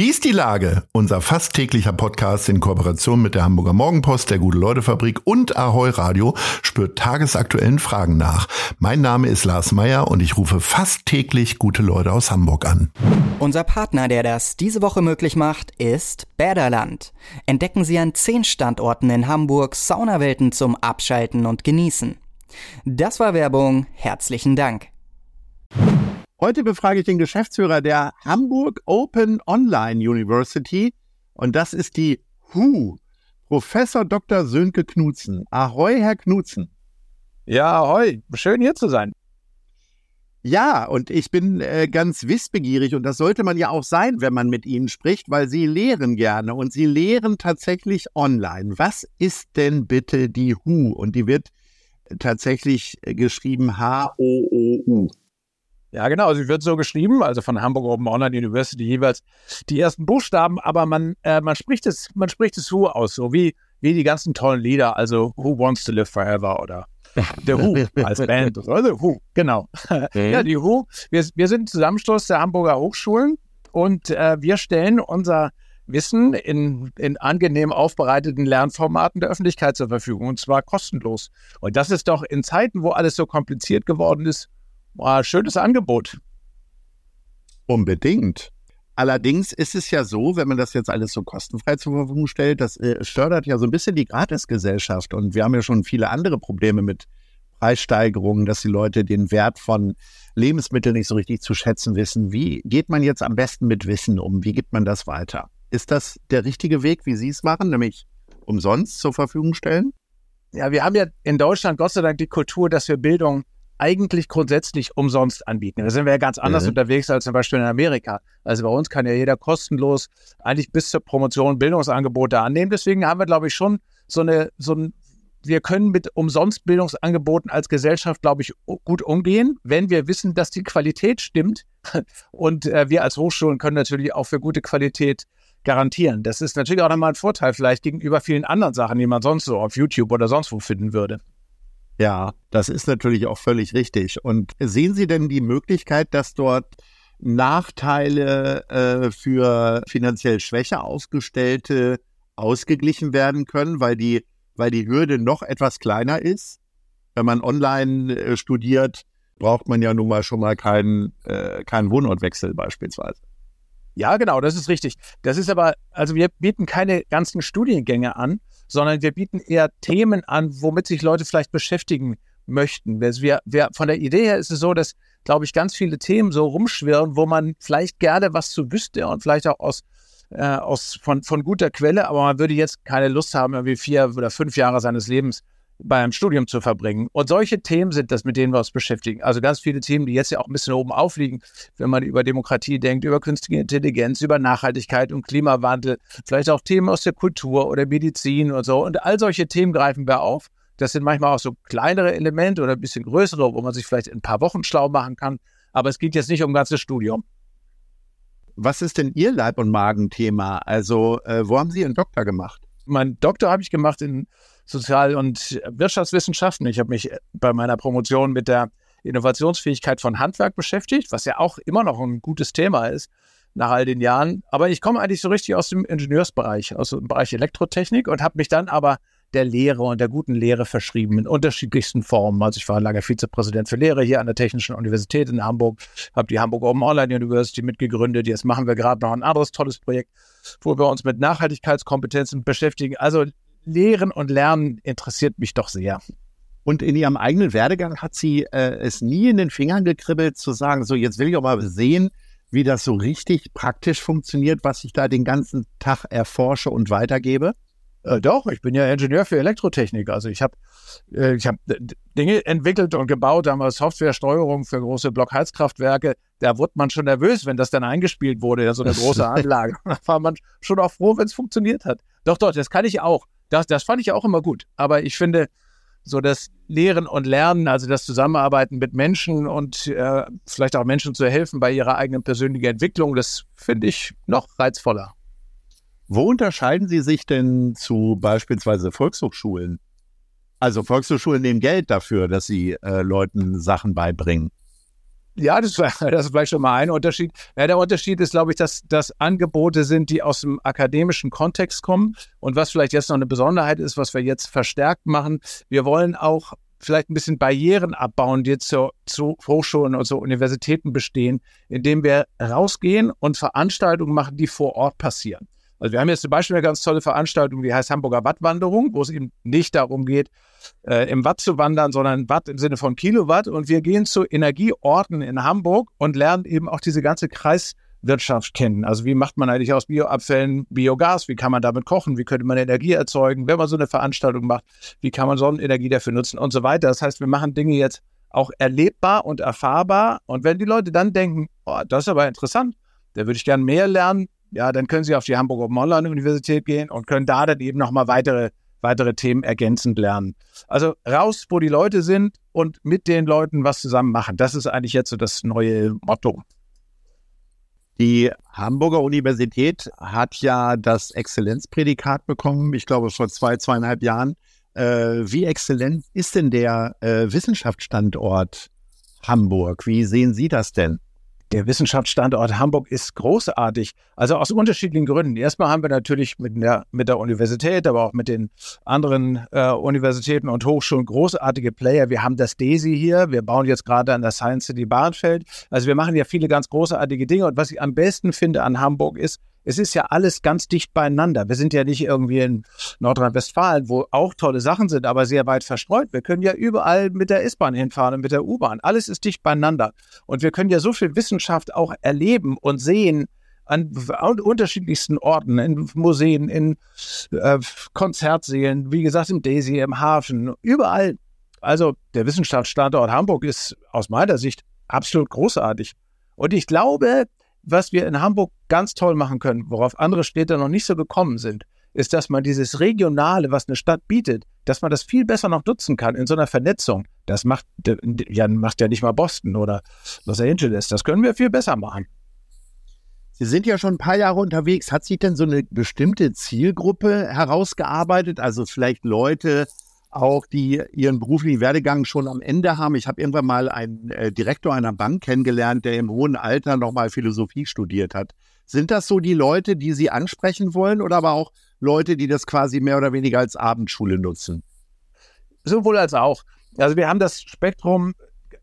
Wie ist die Lage? Unser fast täglicher Podcast in Kooperation mit der Hamburger Morgenpost, der Gute-Leute-Fabrik und Ahoi Radio spürt tagesaktuellen Fragen nach. Mein Name ist Lars Meyer und ich rufe fast täglich gute Leute aus Hamburg an. Unser Partner, der das diese Woche möglich macht, ist Bäderland. Entdecken Sie an zehn Standorten in Hamburg Saunawelten zum Abschalten und Genießen. Das war Werbung. Herzlichen Dank. Heute befrage ich den Geschäftsführer der Hamburg Open Online University und das ist die HU, Professor Dr. Sönke Knutzen. Ahoi, Herr Knutzen. Ja, ahoi, schön hier zu sein. Ja, und ich bin äh, ganz wissbegierig und das sollte man ja auch sein, wenn man mit Ihnen spricht, weil Sie lehren gerne und Sie lehren tatsächlich online. Was ist denn bitte die HU? Und die wird tatsächlich geschrieben H-O-O-U. Ja, genau. Also, sie wird so geschrieben, also von Hamburg Open Online University jeweils die ersten Buchstaben, aber man, äh, man spricht es, man spricht es Who aus, so wie, wie die ganzen tollen Lieder, also Who Wants to Live Forever oder The Who als Band The Who, genau. ja, die Who, wir, wir sind Zusammenschluss der Hamburger Hochschulen und äh, wir stellen unser Wissen in, in angenehm aufbereiteten Lernformaten der Öffentlichkeit zur Verfügung und zwar kostenlos. Und das ist doch in Zeiten, wo alles so kompliziert geworden ist, ein schönes Angebot. Unbedingt. Allerdings ist es ja so, wenn man das jetzt alles so kostenfrei zur Verfügung stellt, das äh, fördert ja so ein bisschen die Gratisgesellschaft. Und wir haben ja schon viele andere Probleme mit Preissteigerungen, dass die Leute den Wert von Lebensmitteln nicht so richtig zu schätzen wissen. Wie geht man jetzt am besten mit Wissen um? Wie gibt man das weiter? Ist das der richtige Weg, wie Sie es machen, nämlich umsonst zur Verfügung stellen? Ja, wir haben ja in Deutschland Gott sei Dank die Kultur, dass wir Bildung eigentlich grundsätzlich umsonst anbieten. Da sind wir ja ganz anders mhm. unterwegs als zum Beispiel in Amerika. Also bei uns kann ja jeder kostenlos eigentlich bis zur Promotion Bildungsangebote annehmen. Deswegen haben wir, glaube ich, schon so eine, so ein, wir können mit umsonst Bildungsangeboten als Gesellschaft, glaube ich, gut umgehen, wenn wir wissen, dass die Qualität stimmt. Und äh, wir als Hochschulen können natürlich auch für gute Qualität garantieren. Das ist natürlich auch nochmal ein Vorteil vielleicht gegenüber vielen anderen Sachen, die man sonst so auf YouTube oder sonst wo finden würde. Ja, das ist natürlich auch völlig richtig. Und sehen Sie denn die Möglichkeit, dass dort Nachteile äh, für finanziell schwächer ausgestellte ausgeglichen werden können, weil die, weil die Hürde noch etwas kleiner ist? Wenn man online äh, studiert, braucht man ja nun mal schon mal keinen, äh, keinen Wohnortwechsel beispielsweise. Ja, genau, das ist richtig. Das ist aber, also wir bieten keine ganzen Studiengänge an, sondern wir bieten eher Themen an, womit sich Leute vielleicht beschäftigen möchten. Wir, wir, von der Idee her ist es so, dass, glaube ich, ganz viele Themen so rumschwirren, wo man vielleicht gerne was zu wüsste und vielleicht auch aus, äh, aus von, von guter Quelle, aber man würde jetzt keine Lust haben, irgendwie vier oder fünf Jahre seines Lebens beim Studium zu verbringen. Und solche Themen sind das, mit denen wir uns beschäftigen. Also ganz viele Themen, die jetzt ja auch ein bisschen oben aufliegen, wenn man über Demokratie denkt, über künstliche Intelligenz, über Nachhaltigkeit und Klimawandel, vielleicht auch Themen aus der Kultur oder Medizin und so. Und all solche Themen greifen wir auf. Das sind manchmal auch so kleinere Elemente oder ein bisschen größere, wo man sich vielleicht in ein paar Wochen schlau machen kann. Aber es geht jetzt nicht um ein ganzes Studium. Was ist denn Ihr Leib- und Magenthema? Also, äh, wo haben Sie Ihren Doktor gemacht? Mein Doktor habe ich gemacht in Sozial- und Wirtschaftswissenschaften. Ich habe mich bei meiner Promotion mit der Innovationsfähigkeit von Handwerk beschäftigt, was ja auch immer noch ein gutes Thema ist nach all den Jahren. Aber ich komme eigentlich so richtig aus dem Ingenieursbereich, aus dem Bereich Elektrotechnik und habe mich dann aber der Lehre und der guten Lehre verschrieben in unterschiedlichsten Formen. Also ich war lange Vizepräsident für Lehre hier an der Technischen Universität in Hamburg, habe die Hamburg Open Online University mitgegründet. Jetzt machen wir gerade noch ein anderes tolles Projekt, wo wir uns mit Nachhaltigkeitskompetenzen beschäftigen. Also Lehren und Lernen interessiert mich doch sehr. Und in ihrem eigenen Werdegang hat sie äh, es nie in den Fingern gekribbelt, zu sagen, so jetzt will ich mal sehen, wie das so richtig praktisch funktioniert, was ich da den ganzen Tag erforsche und weitergebe? Äh, doch, ich bin ja Ingenieur für Elektrotechnik. Also ich habe äh, hab Dinge entwickelt und gebaut, damals Softwaresteuerung für große Blockheizkraftwerke. Da wurde man schon nervös, wenn das dann eingespielt wurde, ja, so eine große Anlage. da war man schon auch froh, wenn es funktioniert hat. Doch, doch, das kann ich auch. Das, das fand ich auch immer gut. Aber ich finde, so das Lehren und Lernen, also das Zusammenarbeiten mit Menschen und äh, vielleicht auch Menschen zu helfen bei ihrer eigenen persönlichen Entwicklung, das finde ich noch reizvoller. Wo unterscheiden Sie sich denn zu beispielsweise Volkshochschulen? Also Volkshochschulen nehmen Geld dafür, dass sie äh, Leuten Sachen beibringen. Ja, das, das, ist vielleicht schon mal ein Unterschied. Ja, der Unterschied ist, glaube ich, dass das Angebote sind, die aus dem akademischen Kontext kommen. Und was vielleicht jetzt noch eine Besonderheit ist, was wir jetzt verstärkt machen, wir wollen auch vielleicht ein bisschen Barrieren abbauen, die zu, zu Hochschulen und zu Universitäten bestehen, indem wir rausgehen und Veranstaltungen machen, die vor Ort passieren. Also wir haben jetzt zum Beispiel eine ganz tolle Veranstaltung, die heißt Hamburger Wattwanderung, wo es eben nicht darum geht, äh, im Watt zu wandern, sondern Watt im Sinne von Kilowatt. Und wir gehen zu Energieorten in Hamburg und lernen eben auch diese ganze Kreiswirtschaft kennen. Also wie macht man eigentlich aus Bioabfällen Biogas? Wie kann man damit kochen? Wie könnte man Energie erzeugen? Wenn man so eine Veranstaltung macht, wie kann man Sonnenenergie dafür nutzen und so weiter. Das heißt, wir machen Dinge jetzt auch erlebbar und erfahrbar. Und wenn die Leute dann denken, oh, das ist aber interessant, da würde ich gerne mehr lernen, ja, dann können Sie auf die Hamburger Online-Universität gehen und können da dann eben nochmal weitere, weitere Themen ergänzend lernen. Also raus, wo die Leute sind und mit den Leuten was zusammen machen. Das ist eigentlich jetzt so das neue Motto. Die Hamburger Universität hat ja das Exzellenzprädikat bekommen, ich glaube vor zwei, zweieinhalb Jahren. Äh, wie exzellent ist denn der äh, Wissenschaftsstandort Hamburg? Wie sehen Sie das denn? Der Wissenschaftsstandort Hamburg ist großartig. Also aus unterschiedlichen Gründen. Erstmal haben wir natürlich mit der, mit der Universität, aber auch mit den anderen äh, Universitäten und Hochschulen großartige Player. Wir haben das DESI hier. Wir bauen jetzt gerade an der Science City Bahnfeld. Also wir machen ja viele ganz großartige Dinge. Und was ich am besten finde an Hamburg ist, es ist ja alles ganz dicht beieinander. Wir sind ja nicht irgendwie in Nordrhein-Westfalen, wo auch tolle Sachen sind, aber sehr weit verstreut. Wir können ja überall mit der S-Bahn hinfahren und mit der U-Bahn. Alles ist dicht beieinander. Und wir können ja so viel Wissenschaft auch erleben und sehen an unterschiedlichsten Orten, in Museen, in äh, Konzertsälen, wie gesagt, im Daisy, im Hafen, überall. Also der Wissenschaftsstandort Hamburg ist aus meiner Sicht absolut großartig. Und ich glaube, was wir in Hamburg ganz toll machen können, worauf andere Städte noch nicht so gekommen sind, ist, dass man dieses Regionale, was eine Stadt bietet, dass man das viel besser noch nutzen kann in so einer Vernetzung. Das macht ja, macht ja nicht mal Boston oder Los Angeles. Das können wir viel besser machen. Sie sind ja schon ein paar Jahre unterwegs. Hat sich denn so eine bestimmte Zielgruppe herausgearbeitet? Also vielleicht Leute, auch die ihren beruflichen Werdegang schon am Ende haben. Ich habe irgendwann mal einen äh, Direktor einer Bank kennengelernt, der im hohen Alter nochmal Philosophie studiert hat. Sind das so die Leute, die Sie ansprechen wollen oder aber auch Leute, die das quasi mehr oder weniger als Abendschule nutzen? Sowohl als auch. Also wir haben das Spektrum,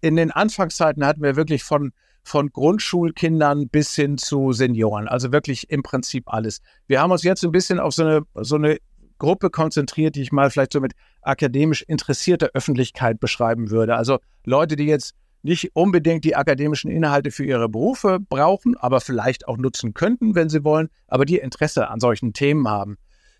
in den Anfangszeiten hatten wir wirklich von von Grundschulkindern bis hin zu Senioren. Also wirklich im Prinzip alles. Wir haben uns jetzt ein bisschen auf so eine, so eine Gruppe konzentriert, die ich mal vielleicht so mit akademisch interessierter Öffentlichkeit beschreiben würde. Also Leute, die jetzt nicht unbedingt die akademischen Inhalte für ihre Berufe brauchen, aber vielleicht auch nutzen könnten, wenn sie wollen, aber die Interesse an solchen Themen haben.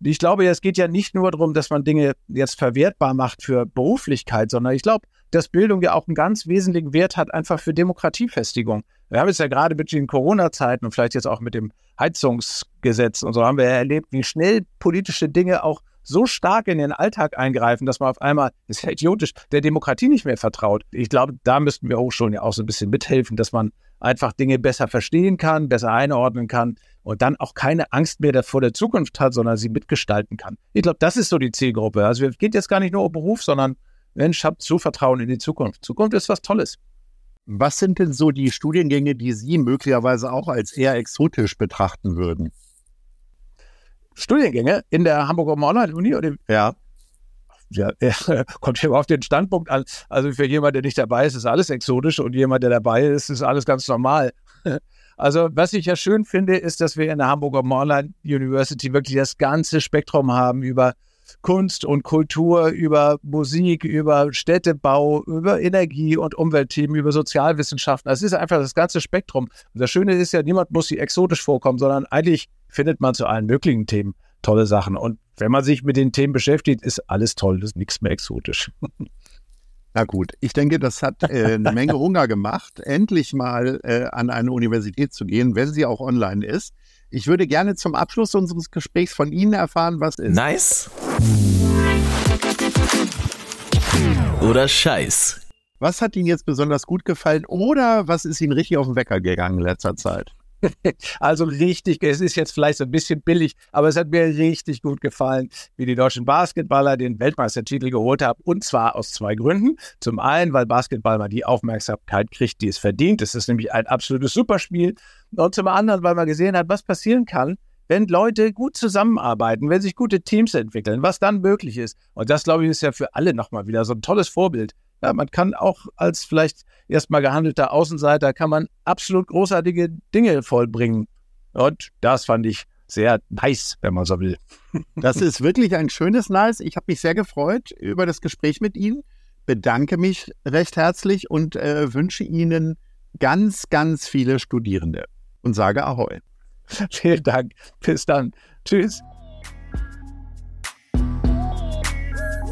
Ich glaube, es geht ja nicht nur darum, dass man Dinge jetzt verwertbar macht für Beruflichkeit, sondern ich glaube, dass Bildung ja auch einen ganz wesentlichen Wert hat, einfach für Demokratiefestigung. Wir haben es ja gerade mit den Corona-Zeiten und vielleicht jetzt auch mit dem Heizungsgesetz und so haben wir ja erlebt, wie schnell politische Dinge auch so stark in den Alltag eingreifen, dass man auf einmal, ist ja idiotisch, der Demokratie nicht mehr vertraut. Ich glaube, da müssten wir Hochschulen ja auch so ein bisschen mithelfen, dass man einfach Dinge besser verstehen kann, besser einordnen kann und dann auch keine Angst mehr vor der Zukunft hat, sondern sie mitgestalten kann. Ich glaube, das ist so die Zielgruppe. Also es geht jetzt gar nicht nur um Beruf, sondern Mensch, habt Zuvertrauen in die Zukunft. Zukunft ist was Tolles. Was sind denn so die Studiengänge, die Sie möglicherweise auch als eher exotisch betrachten würden? Studiengänge in der Hamburger Online-Uni? Ja. Ja, kommt immer auf den Standpunkt an. Also für jemanden, der nicht dabei ist, ist alles exotisch und jemand, der dabei ist, ist alles ganz normal. Also was ich ja schön finde, ist, dass wir in der Hamburger Online University wirklich das ganze Spektrum haben über Kunst und Kultur, über Musik, über Städtebau, über Energie- und Umweltthemen, über Sozialwissenschaften. Das ist einfach das ganze Spektrum. Und das Schöne ist ja, niemand muss sich exotisch vorkommen, sondern eigentlich findet man zu allen möglichen Themen tolle Sachen. Und wenn man sich mit den Themen beschäftigt, ist alles toll, das ist nichts mehr exotisch. Na gut, ich denke, das hat äh, eine Menge Hunger gemacht, endlich mal äh, an eine Universität zu gehen, wenn sie auch online ist. Ich würde gerne zum Abschluss unseres Gesprächs von Ihnen erfahren, was ist. Nice. Oder Scheiß. Was hat Ihnen jetzt besonders gut gefallen oder was ist Ihnen richtig auf den Wecker gegangen in letzter Zeit? Also richtig, es ist jetzt vielleicht so ein bisschen billig, aber es hat mir richtig gut gefallen, wie die deutschen Basketballer den Weltmeistertitel geholt haben. Und zwar aus zwei Gründen. Zum einen, weil Basketball mal die Aufmerksamkeit kriegt, die es verdient. Das ist nämlich ein absolutes Superspiel. Und zum anderen, weil man gesehen hat, was passieren kann, wenn Leute gut zusammenarbeiten, wenn sich gute Teams entwickeln, was dann möglich ist. Und das, glaube ich, ist ja für alle nochmal wieder so ein tolles Vorbild. Ja, man kann auch als vielleicht erstmal gehandelter Außenseiter, kann man absolut großartige Dinge vollbringen. Und das fand ich sehr nice, wenn man so will. Das ist wirklich ein schönes Nice. Ich habe mich sehr gefreut über das Gespräch mit Ihnen, bedanke mich recht herzlich und äh, wünsche Ihnen ganz, ganz viele Studierende und sage Ahoi. Vielen Dank. Bis dann. Tschüss.